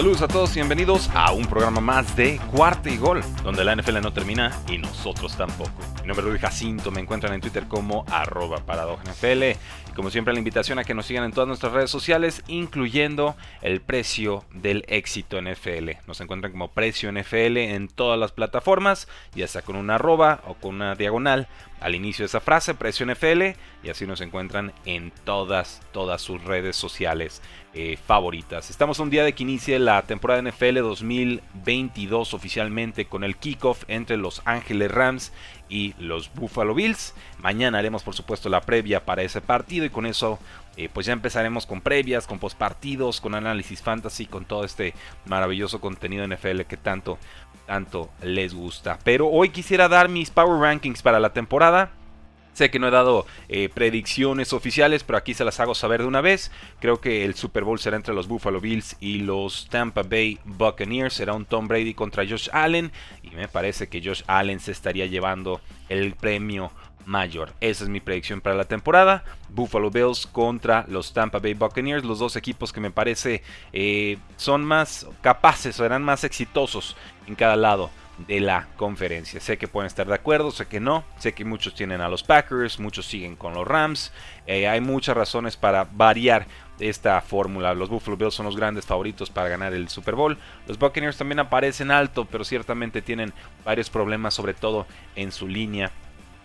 Saludos a todos y bienvenidos a un programa más de Cuarto y Gol, donde la NFL no termina y nosotros tampoco. Mi nombre es Luis Jacinto, me encuentran en Twitter como arroba. Y como siempre la invitación a que nos sigan en todas nuestras redes sociales, incluyendo el precio del éxito NFL. Nos encuentran como precio NFL en todas las plataformas, ya sea con una arroba o con una diagonal al inicio de esa frase, precio NFL, y así nos encuentran en todas, todas sus redes sociales eh, favoritas. Estamos un día de que inicie la temporada NFL 2022 oficialmente con el kickoff entre Los Ángeles Rams y los Buffalo Bills. Mañana haremos por supuesto la previa para ese partido y con eso eh, pues ya empezaremos con previas, con postpartidos, con análisis fantasy, con todo este maravilloso contenido NFL que tanto, tanto les gusta. Pero hoy quisiera dar mis Power Rankings para la temporada. Sé que no he dado eh, predicciones oficiales, pero aquí se las hago saber de una vez. Creo que el Super Bowl será entre los Buffalo Bills y los Tampa Bay Buccaneers. Será un Tom Brady contra Josh Allen. Y me parece que Josh Allen se estaría llevando el premio mayor. Esa es mi predicción para la temporada. Buffalo Bills contra los Tampa Bay Buccaneers. Los dos equipos que me parece eh, son más capaces, serán más exitosos en cada lado de la conferencia. Sé que pueden estar de acuerdo, sé que no, sé que muchos tienen a los Packers, muchos siguen con los Rams, eh, hay muchas razones para variar esta fórmula. Los Buffalo Bills son los grandes favoritos para ganar el Super Bowl. Los Buccaneers también aparecen alto, pero ciertamente tienen varios problemas, sobre todo en su línea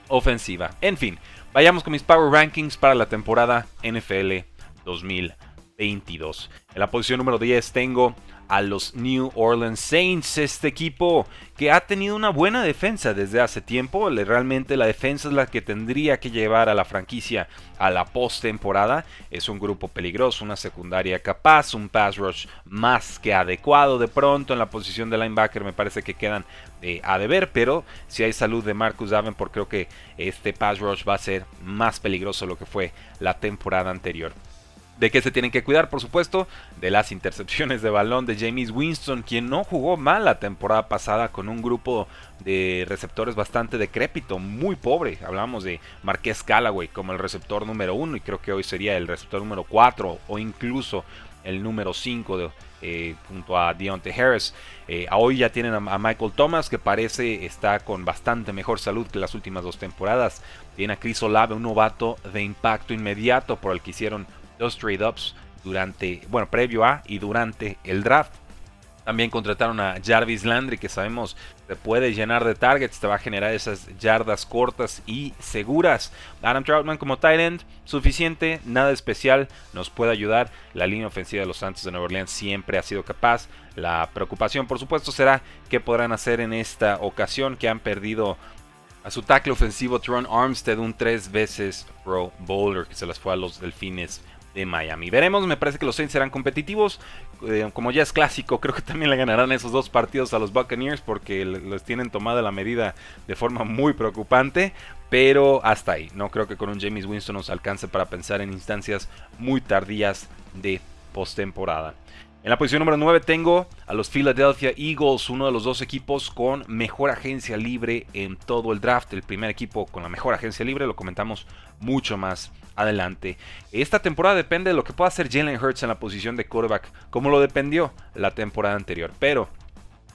ofensiva. En fin, vayamos con mis Power Rankings para la temporada NFL 2022. En la posición número 10 tengo a los New Orleans Saints, este equipo que ha tenido una buena defensa desde hace tiempo, realmente la defensa es la que tendría que llevar a la franquicia a la postemporada, es un grupo peligroso, una secundaria capaz, un pass rush más que adecuado. De pronto en la posición de linebacker me parece que quedan eh, a deber, pero si hay salud de Marcus Davenport creo que este pass rush va a ser más peligroso de lo que fue la temporada anterior. ¿De qué se tienen que cuidar? Por supuesto, de las intercepciones de balón de James Winston, quien no jugó mal la temporada pasada con un grupo de receptores bastante decrépito, muy pobre. Hablábamos de Marqués Callaway como el receptor número uno y creo que hoy sería el receptor número 4 o incluso el número 5 eh, junto a Deontay Harris. Eh, hoy ya tienen a, Michael Thomas que parece está con bastante mejor salud que las últimas dos temporadas. Tiene a Chris Olave, un novato de impacto inmediato por el que hicieron dos trade-ups durante, bueno, previo a y durante el draft. También contrataron a Jarvis Landry, que sabemos se puede llenar de targets, te va a generar esas yardas cortas y seguras. Adam Troutman como tight end, suficiente, nada especial, nos puede ayudar. La línea ofensiva de los Santos de Nueva Orleans siempre ha sido capaz. La preocupación, por supuesto, será qué podrán hacer en esta ocasión que han perdido a su tackle ofensivo Tron Armstead, un tres veces Pro Bowler que se las fue a los Delfines de Miami. Veremos, me parece que los Saints serán competitivos. Eh, como ya es clásico, creo que también le ganarán esos dos partidos a los Buccaneers porque les tienen tomada la medida de forma muy preocupante. Pero hasta ahí, no creo que con un James Winston nos alcance para pensar en instancias muy tardías de postemporada. En la posición número 9 tengo a los Philadelphia Eagles, uno de los dos equipos con mejor agencia libre en todo el draft. El primer equipo con la mejor agencia libre, lo comentamos mucho más adelante. Esta temporada depende de lo que pueda hacer Jalen Hurts en la posición de quarterback, como lo dependió la temporada anterior. Pero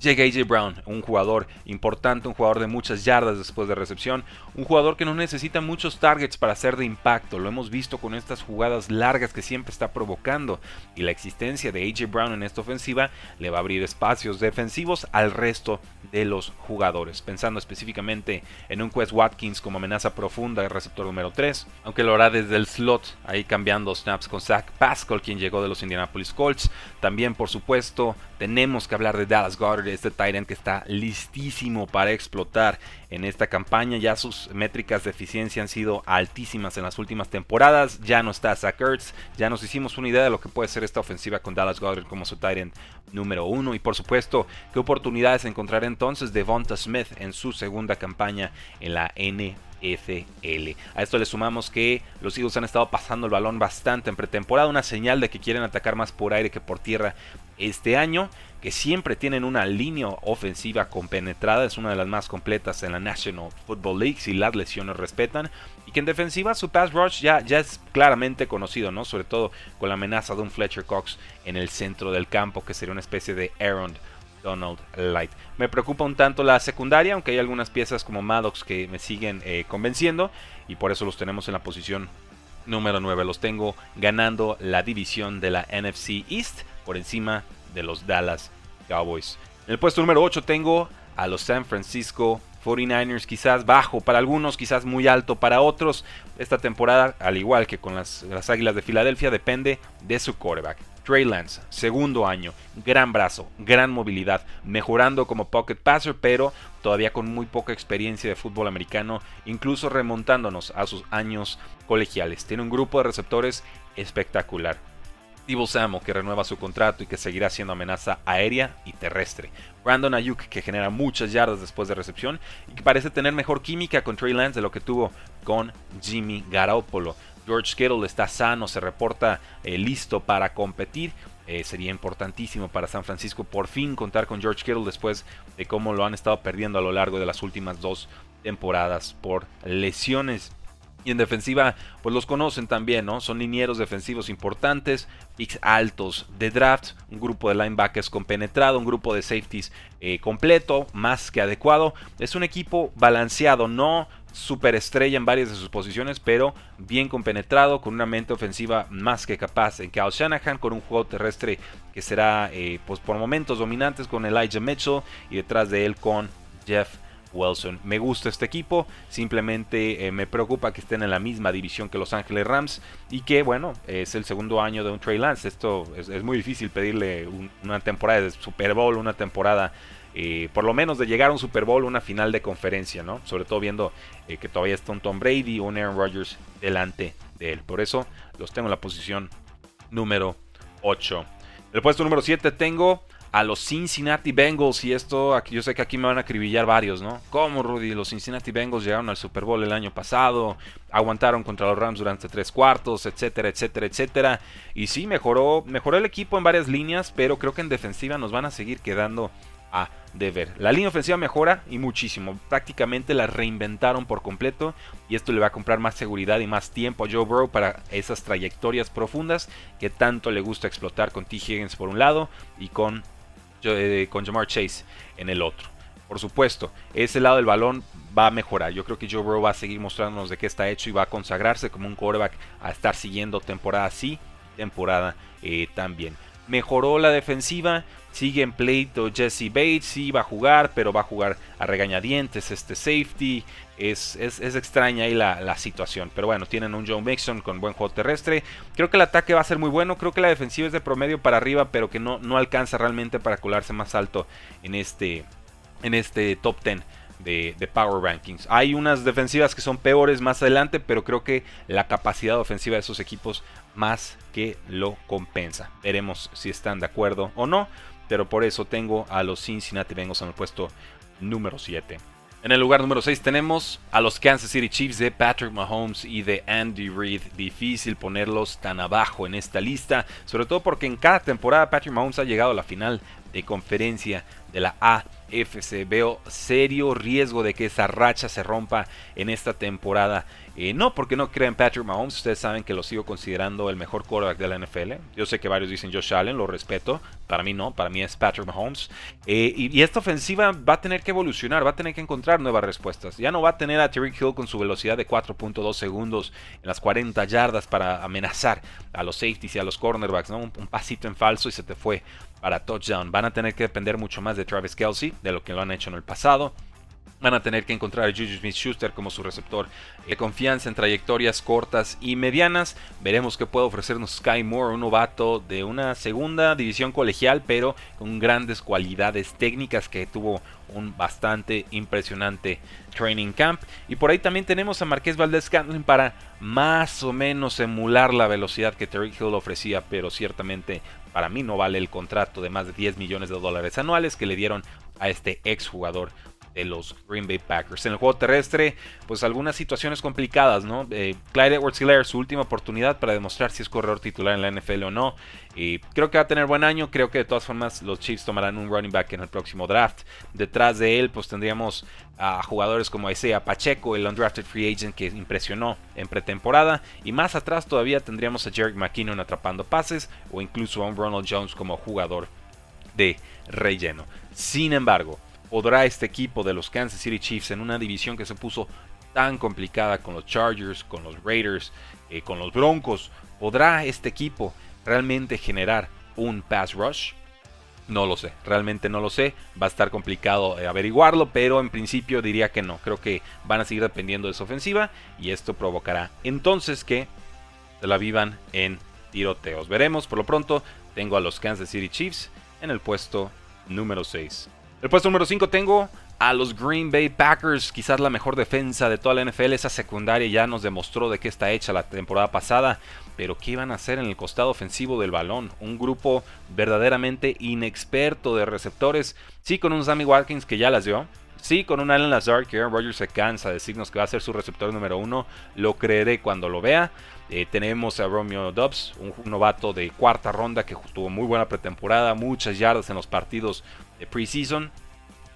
Llega AJ Brown, un jugador importante, un jugador de muchas yardas después de recepción, un jugador que no necesita muchos targets para ser de impacto, lo hemos visto con estas jugadas largas que siempre está provocando y la existencia de AJ Brown en esta ofensiva le va a abrir espacios defensivos al resto de los jugadores, pensando específicamente en un Quest Watkins como amenaza profunda de receptor número 3, aunque lo hará desde el slot, ahí cambiando snaps con Zach Pascal, quien llegó de los Indianapolis Colts, también por supuesto tenemos que hablar de Dallas Goddard, este Tyrant que está listísimo para explotar en esta campaña. Ya sus métricas de eficiencia han sido altísimas en las últimas temporadas. Ya no está Zach Ertz. Ya nos hicimos una idea de lo que puede ser esta ofensiva con Dallas Goddard como su Tyrant número uno. Y por supuesto, qué oportunidades encontrar entonces de Vonta Smith en su segunda campaña en la NFL. A esto le sumamos que los Eagles han estado pasando el balón bastante en pretemporada, una señal de que quieren atacar más por aire que por tierra este año, que siempre tienen una línea ofensiva compenetrada, es una de las más completas en la National Football League si las lesiones respetan, y que en defensiva su pass rush ya, ya es claramente conocido, ¿no? Sobre todo con la amenaza de un Fletcher Cox en el centro del campo, que sería una especie de Aaron Donald Light. Me preocupa un tanto la secundaria, aunque hay algunas piezas como Maddox que me siguen eh, convenciendo y por eso los tenemos en la posición número 9. Los tengo ganando la división de la NFC East por encima de los Dallas Cowboys. En el puesto número 8 tengo a los San Francisco 49ers, quizás bajo para algunos, quizás muy alto para otros. Esta temporada, al igual que con las, las Águilas de Filadelfia, depende de su quarterback. Trey Lance, segundo año, gran brazo, gran movilidad, mejorando como pocket passer, pero todavía con muy poca experiencia de fútbol americano, incluso remontándonos a sus años colegiales. Tiene un grupo de receptores espectacular. Divo Samo, que renueva su contrato y que seguirá siendo amenaza aérea y terrestre. Brandon Ayuk, que genera muchas yardas después de recepción y que parece tener mejor química con Trey Lance de lo que tuvo con Jimmy Garoppolo. George Kittle está sano, se reporta eh, listo para competir. Eh, sería importantísimo para San Francisco por fin contar con George Kittle después de cómo lo han estado perdiendo a lo largo de las últimas dos temporadas por lesiones. Y en defensiva, pues los conocen también, ¿no? Son linieros defensivos importantes, picks altos de draft, un grupo de linebackers compenetrado, un grupo de safeties eh, completo, más que adecuado. Es un equipo balanceado, no superestrella en varias de sus posiciones, pero bien compenetrado, con una mente ofensiva más que capaz en Kyle Shanahan, con un juego terrestre que será eh, pues por momentos dominantes con Elijah Mitchell y detrás de él con Jeff Wilson. Me gusta este equipo, simplemente eh, me preocupa que estén en la misma división que Los Ángeles Rams y que, bueno, es el segundo año de un Trey Lance. Esto es, muy difícil pedirle una temporada de Super Bowl, una temporada por lo menos de llegar a un Super Bowl, una final de conferencia, ¿no? Sobre todo viendo eh, que todavía está un Tom Brady o un Aaron Rodgers delante de él. Por eso los tengo en la posición número 8. El puesto número 7 tengo a los Cincinnati Bengals. Y esto, yo sé que aquí me van a acribillar varios, ¿no? ¿Cómo, Rudy? Los Cincinnati Bengals llegaron al Super Bowl el año pasado, aguantaron contra los Rams durante tres cuartos, etcétera, etcétera, etcétera. Y sí, mejoró, mejoró el equipo en varias líneas, pero creo que en defensiva nos van a seguir quedando a deber. La línea ofensiva mejora y muchísimo. Prácticamente la reinventaron por completo y esto le va a comprar más seguridad y más tiempo a Joe Burrow para esas trayectorias profundas que tanto le gusta explotar con T. Higgins por un lado y con eh, con Jamar Chase en el otro. Por supuesto, ese lado del balón va a mejorar. Yo creo que Joe Burrow va a seguir mostrándonos de qué está hecho y va a consagrarse como un quarterback a estar siguiendo temporada sí, temporada eh, también. Mejoró la defensiva, sigue en pleito Jesse Bates, sí va a jugar, pero va a jugar a regañadientes este safety. Es, extraña ahí la, situación. Pero bueno, tienen un Joe Mixon con buen juego terrestre. Creo que el ataque va a ser muy bueno. Creo que la defensiva es de promedio para arriba, pero que no, no alcanza realmente para colarse más alto en este, en este top 10. De, Power Rankings. Hay unas defensivas que son peores más adelante, pero creo que la capacidad ofensiva de esos equipos más que lo compensa. Veremos si están de acuerdo o no, pero por eso tengo a los Cincinnati Bengals en el puesto número 7. En el lugar número 6 tenemos a los Kansas City Chiefs de Patrick Mahomes y de Andy Reid. Difícil ponerlos tan abajo en esta lista, sobre todo porque en cada temporada Patrick Mahomes ha llegado a la final de conferencia de la AFC. Veo serio riesgo de que esa racha se rompa en esta temporada eh, no porque no crean Patrick Mahomes, ustedes saben que lo sigo considerando el mejor quarterback de la NFL. Yo sé que varios dicen Josh Allen, lo respeto. Para mí no, para mí es Patrick Mahomes. Eh, y, esta ofensiva va a tener que evolucionar, va a tener que encontrar nuevas respuestas. Ya no va a tener a Terry Hill con su velocidad de 4.2 segundos en las 40 yardas para amenazar a los safeties y a los cornerbacks. ¿no? Un, un pasito en falso y se te fue para touchdown. Van a tener que depender mucho más de Travis Kelsey, de lo que lo han hecho en el pasado. van a tener que encontrar a Juju Smith-Schuster como su receptor de confianza en trayectorias cortas y medianas. Veremos qué puede ofrecernos Sky Moore, un novato de una segunda división colegial, pero con grandes cualidades técnicas que tuvo un bastante impresionante training camp. Y por ahí también tenemos a Marqués Valdez Scantling para más o menos emular la velocidad que Terry Hill ofrecía, pero ciertamente para mí no vale el contrato de más de 10 millones de dólares anuales que le dieron a este exjugador de los Green Bay Packers. En el juego terrestre, pues algunas situaciones complicadas, ¿no? Eh, Clyde Edwards Hilaire, su última oportunidad para demostrar si es corredor titular en la NFL o no. Y creo que va a tener buen año. Creo que de todas formas los Chiefs tomarán un running back en el próximo draft. Detrás de él, pues tendríamos a jugadores como Isaiah Pacheco, el undrafted free agent que impresionó en pretemporada. Y más atrás todavía tendríamos a Jerick McKinnon atrapando pases o incluso a un Ronald Jones como jugador de relleno. Sin embargo, ¿Podrá este equipo de los Kansas City Chiefs en una división que se puso tan complicada con los Chargers, con los Raiders, eh, con los Broncos? ¿Podrá este equipo realmente generar un pass rush? No lo sé, realmente no lo sé. Va a estar complicado eh, averiguarlo, pero en principio diría que no. Creo que van a seguir dependiendo de su ofensiva y esto provocará entonces que se la vivan en tiroteos. Veremos, por lo pronto tengo a los Kansas City Chiefs en el puesto número 6. El puesto número 5 tengo a los Green Bay Packers, quizás la mejor defensa de toda la NFL. Esa secundaria ya nos demostró de qué está hecha la temporada pasada. Pero ¿qué iban a hacer en el costado ofensivo del balón? Un grupo verdaderamente inexperto de receptores. Sí, con un Sammy Watkins que ya las dio. Sí, con un Allen Lazard que Aaron Rodgers se cansa de decirnos que va a ser su receptor número uno. Lo creeré cuando lo vea. Eh, tenemos a Romeo Dobbs, un novato de cuarta ronda que tuvo muy buena pretemporada, muchas yardas en los partidos de preseason,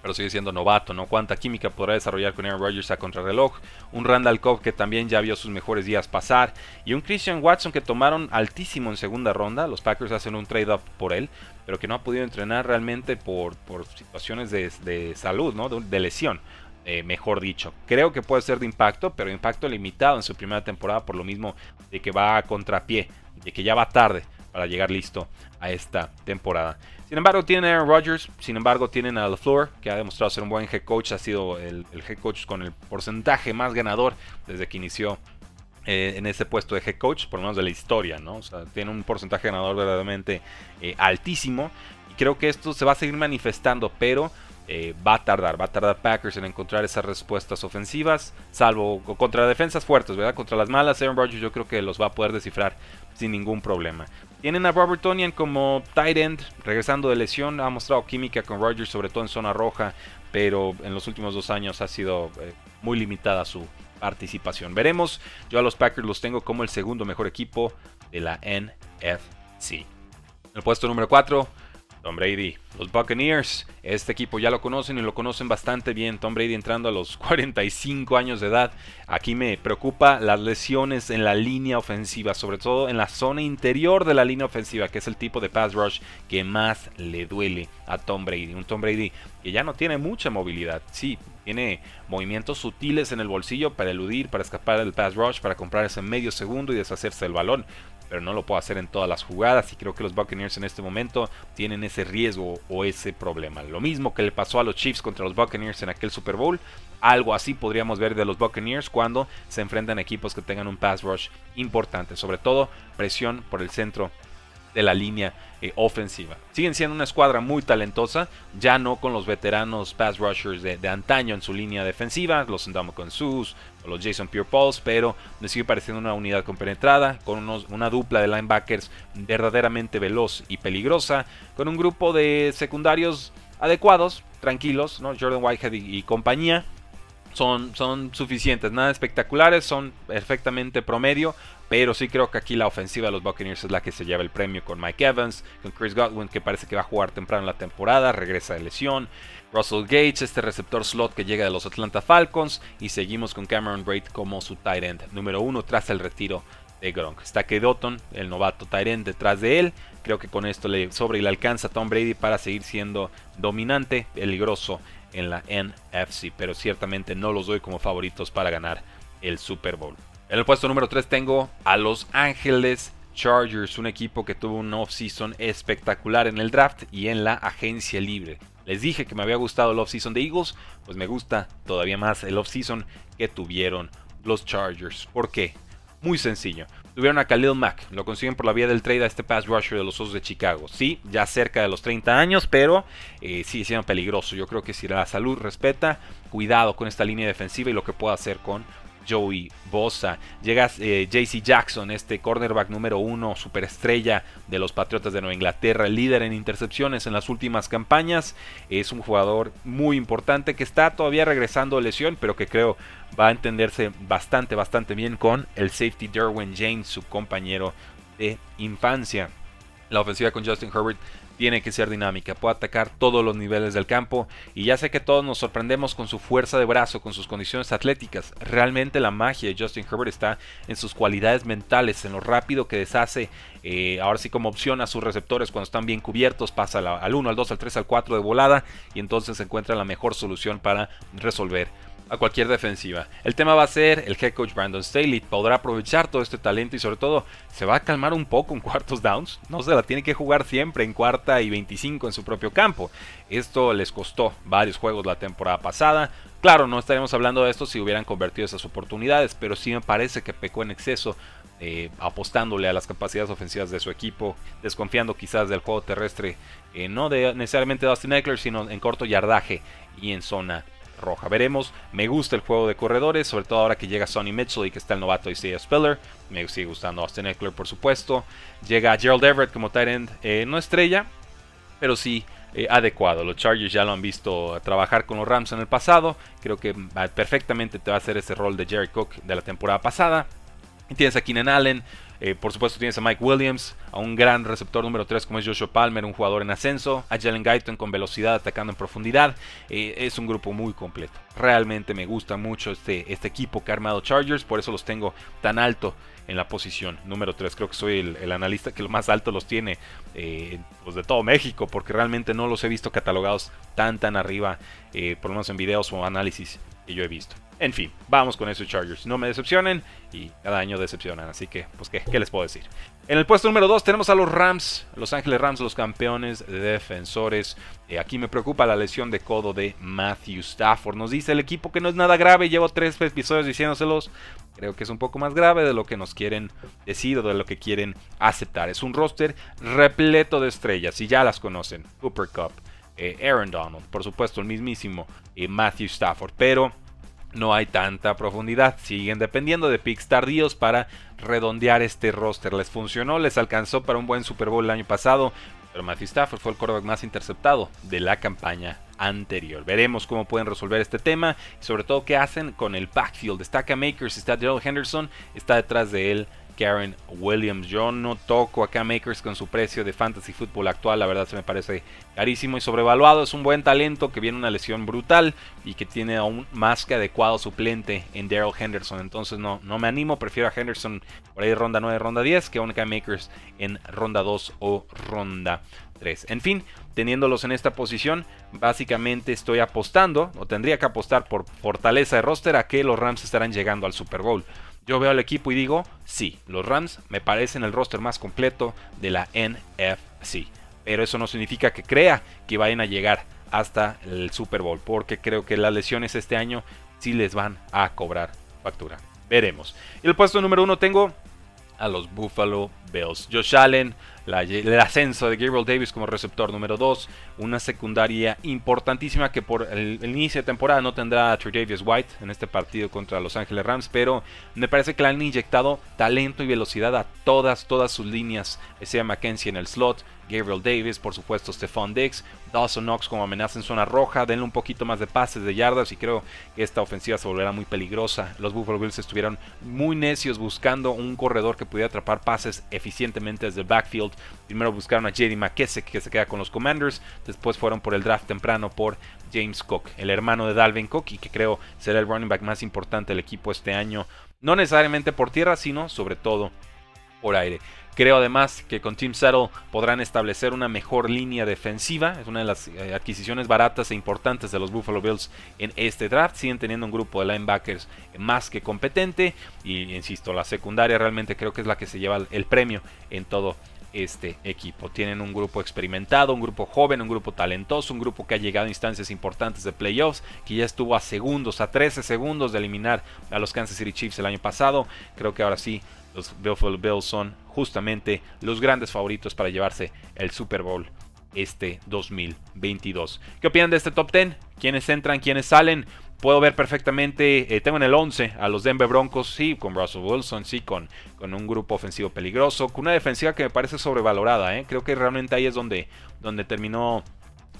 pero sigue siendo novato, ¿no? Cuánta química podrá desarrollar con Aaron Rodgers a contrarreloj. Un Randall Cobb que también ya vio sus mejores días pasar. Y un Christian Watson que tomaron altísimo en segunda ronda. Los Packers hacen un trade-up por él, pero que no ha podido entrenar realmente por, por situaciones de, salud, ¿no? De, lesión. Eh, mejor dicho. Creo que puede ser de impacto, pero impacto limitado en su primera temporada por lo mismo de que va a contrapié, de que ya va tarde para llegar listo a esta temporada. Sin embargo, tienen a Aaron Rodgers, sin embargo, tienen a LaFleur, que ha demostrado ser un buen head coach, ha sido el, head coach con el porcentaje más ganador desde que inició eh, en ese puesto de head coach, por lo menos de la historia, ¿no? O sea, tiene un porcentaje ganador verdaderamente eh, altísimo. Y creo que esto se va a seguir manifestando, pero eh, va a tardar, va a tardar Packers en encontrar esas respuestas ofensivas, salvo contra defensas fuertes, ¿verdad? Contra las malas, Aaron Rodgers yo creo que los va a poder descifrar sin ningún problema. Tienen a Robert Tonian como tight end, regresando de lesión, ha mostrado química con Rodgers, sobre todo en zona roja, pero en los últimos dos años ha sido eh, muy limitada su participación. Veremos, yo a los Packers los tengo como el segundo mejor equipo de la NFC. El puesto número 4, Tom Brady, los Buccaneers. Este equipo ya lo conocen y lo conocen bastante bien. Tom Brady entrando a los 45 años de edad. Aquí me preocupa las lesiones en la línea ofensiva, sobre todo en la zona interior de la línea ofensiva, que es el tipo de pass rush que más le duele a Tom Brady. Un Tom Brady que ya no tiene mucha movilidad. Sí, tiene movimientos sutiles en el bolsillo para eludir, para escapar del pass rush, para comprar ese medio segundo y deshacerse del balón pero no lo puedo hacer en todas las jugadas y creo que los Buccaneers en este momento tienen ese riesgo o ese problema. Lo mismo que le pasó a los Chiefs contra los Buccaneers en aquel Super Bowl, algo así podríamos ver de los Buccaneers cuando se enfrentan a equipos que tengan un pass rush importante, sobre todo presión por el centro de la línea eh, ofensiva. Siguen siendo una escuadra muy talentosa, ya no con los veteranos pass rushers de, antaño en su línea defensiva, los con Sus o los Jason Pierre-Pauls, pero me sigue pareciendo una unidad compenetrada, con una dupla de linebackers verdaderamente veloz y peligrosa, con un grupo de secundarios adecuados, tranquilos, ¿no? Jordan Whitehead y compañía, son, son suficientes, nada espectaculares, son perfectamente promedio, pero sí creo que aquí la ofensiva de los Buccaneers es la que se lleva el premio con Mike Evans, con Chris Godwin que parece que va a jugar temprano en la temporada, regresa de lesión, Russell Gage, este receptor slot que llega de los Atlanta Falcons, y seguimos con Cameron Braid como su tight end número uno tras el retiro Gronk. Está que Dotton, el novato end, detrás de él. Creo que con esto le sobra y le alcanza a Tom Brady para seguir siendo dominante, peligroso en la NFC, pero ciertamente no los doy como favoritos para ganar el Super Bowl. En el puesto número 3 tengo a Los Ángeles Chargers, un equipo que tuvo un off-season espectacular en el draft y en la agencia libre. Les dije que me había gustado el offseason de Eagles, pues me gusta todavía más el offseason que tuvieron los Chargers. ¿Por qué? Muy sencillo. Tuvieron a Khalil Mack, lo consiguen por la vía del trade a este pass rusher de los Osos de Chicago. Sí, ya cerca de los 30 años, pero eh, sigue siendo peligroso. Yo creo que si la salud respeta, cuidado con esta línea defensiva y lo que pueda hacer con Joey Bosa. Llega eh, JC Jackson, este cornerback número uno, superestrella de los Patriotas de Nueva Inglaterra, líder en intercepciones en las últimas campañas. Es un jugador muy importante que está todavía regresando de lesión, pero que creo va a entenderse bastante, bastante bien con el safety Derwin James, su compañero de infancia. La ofensiva con Justin Herbert tiene que ser dinámica, puede atacar todos los niveles del campo y ya sé que todos nos sorprendemos con su fuerza de brazo, con sus condiciones atléticas. Realmente la magia de Justin Herbert está en sus cualidades mentales, en lo rápido que deshace, eh, ahora sí como opción a sus receptores cuando están bien cubiertos, pasa al 1, al 2, al 3, al 4 de volada y entonces encuentra la mejor solución para resolver a cualquier defensiva. El tema va a ser el head coach Brandon Staley podrá aprovechar todo este talento y sobre todo se va a calmar un poco en cuartos downs. No se la tiene que jugar siempre en cuarta y 25 en su propio campo. Esto les costó varios juegos la temporada pasada. Claro, no estaríamos hablando de esto si hubieran convertido esas oportunidades, pero sí me parece que pecó en exceso eh, apostándole a las capacidades ofensivas de su equipo, desconfiando quizás del juego terrestre, eh, no de necesariamente de Austin Eckler, sino en corto yardaje y en zona roja. Veremos, me gusta el juego de corredores, sobre todo ahora que llega Sonny Mitchell y que está el novato Isaiah Spiller. Me sigue gustando Austin Eckler, por supuesto. Llega Gerald Everett como tight end, eh, no estrella, pero sí eh, adecuado. Los Chargers ya lo han visto trabajar con los Rams en el pasado. Creo que perfectamente te va a hacer ese rol de Jerry Cook de la temporada pasada. Y tienes a Keenan Allen, eh, por supuesto tienes a Mike Williams, a un gran receptor número 3 como es Joshua Palmer, un jugador en ascenso, a Jalen Guyton con velocidad atacando en profundidad. Eh, es un grupo muy completo. Realmente me gusta mucho este, este equipo que ha armado Chargers, por eso los tengo tan alto en la posición número 3. Creo que soy el, analista que lo más alto los tiene eh, pues de todo México, porque realmente no los he visto catalogados tan tan arriba, por lo menos en videos o análisis que yo he visto. En fin, vamos con esos Chargers. No me decepcionen y cada año decepcionan. Así que, pues, ¿qué, qué les puedo decir? En el puesto número 2 tenemos a los Rams, Los Ángeles Rams, los campeones de defensores. Eh, aquí me preocupa la lesión de codo de Matthew Stafford. Nos dice el equipo que no es nada grave. Llevo tres episodios diciéndoselos. Creo que es un poco más grave de lo que nos quieren decir o de lo que quieren aceptar. Es un roster repleto de estrellas y ya las conocen. Cooper Cup, eh, Aaron Donald, por supuesto el mismísimo eh, Matthew Stafford. Pero no hay tanta profundidad. Siguen dependiendo de picks tardíos para redondear este roster. Les funcionó, les alcanzó para un buen Super Bowl el año pasado, pero Matthew Stafford fue el quarterback más interceptado de la campaña anterior. Veremos cómo pueden resolver este tema y sobre todo qué hacen con el backfield. Está Cam Makers, está Gerald Henderson, está detrás de él Karen Williams. Yo no toco acá Makers con su precio de fantasy fútbol actual, la verdad se me parece carísimo y sobrevaluado. Es un buen talento que viene una lesión brutal y que tiene aún más que adecuado suplente en Daryl Henderson. Entonces no, no me animo, prefiero a Henderson por ahí ronda 9, ronda 10 que a un Makers en ronda 2 o ronda 3. En fin, teniéndolos en esta posición, básicamente estoy apostando, o tendría que apostar por fortaleza de roster a que los Rams estarán llegando al Super Bowl. Yo veo al equipo y digo, sí, los Rams me parecen el roster más completo de la NFC. Pero eso no significa que crea que vayan a llegar hasta el Super Bowl, porque creo que las lesiones este año sí les van a cobrar factura. Veremos. Y el puesto número uno tengo a los Buffalo Bills. Josh Allen el ascenso de Gabriel Davis como receptor número 2, una secundaria importantísima que por el, inicio de temporada no tendrá a Davis White en este partido contra Los Ángeles Rams, pero me parece que le han inyectado talento y velocidad a todas, todas sus líneas, sea McKenzie en el slot, Gabriel Davis, por supuesto Stephon Diggs, Dawson Knox como amenaza en zona roja, denle un poquito más de pases de yardas y creo que esta ofensiva se volverá muy peligrosa. Los Buffalo Bills estuvieron muy necios buscando un corredor que pudiera atrapar pases eficientemente desde el backfield. Primero buscaron a JD McKessick que se queda con los Commanders, después fueron por el draft temprano por James Cook, el hermano de Dalvin Cook y que creo será el running back más importante del equipo este año, no necesariamente por tierra, sino sobre todo por aire. Creo además que con Team Settle podrán establecer una mejor línea defensiva. Es una de las eh, adquisiciones baratas e importantes de los Buffalo Bills en este draft. Siguen teniendo un grupo de linebackers más que competente. Y insisto, la secundaria realmente creo que es la que se lleva el premio en todo este equipo. Tienen un grupo experimentado, un grupo joven, un grupo talentoso, un grupo que ha llegado a instancias importantes de playoffs, que ya estuvo a segundos, a 13 segundos de eliminar a los Kansas City Chiefs el año pasado. Creo que ahora sí los Buffalo Bills son justamente los grandes favoritos para llevarse el Super Bowl este 2022. ¿Qué opinan de este top 10? ¿Quiénes entran? ¿Quiénes salen? Puedo ver perfectamente, eh, tengo en el 11 a los Denver Broncos, sí, con Russell Wilson, sí, con, con un grupo ofensivo peligroso, con una defensiva que me parece sobrevalorada, ¿eh? creo que realmente ahí es donde, donde terminó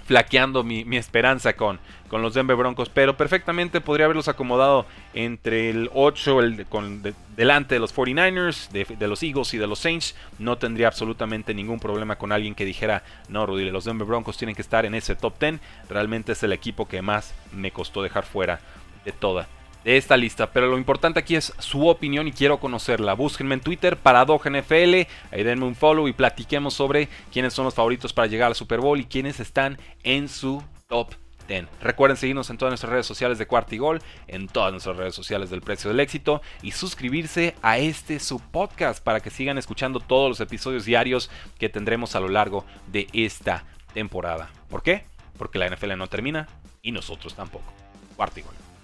flaqueando mi, esperanza con, con, los Denver Broncos, pero perfectamente podría haberlos acomodado entre el 8, el, con, delante de los 49ers, de, los Eagles y de los Saints. No tendría absolutamente ningún problema con alguien que dijera, no, Rudy, los Denver Broncos tienen que estar en ese top 10. Realmente es el equipo que más me costó dejar fuera de toda de esta lista. Pero lo importante aquí es su opinión y quiero conocerla. Búsquenme en Twitter, NFL, ahí denme un follow y platiquemos sobre quiénes son los favoritos para llegar al Super Bowl y quiénes están en su top 10. Recuerden seguirnos en todas nuestras redes sociales de Cuarta y Gol, en todas nuestras redes sociales del Precio del Éxito y suscribirse a este su podcast para que sigan escuchando todos los episodios diarios que tendremos a lo largo de esta temporada. ¿Por qué? Porque la NFL no termina y nosotros tampoco. Cuarta y Gol.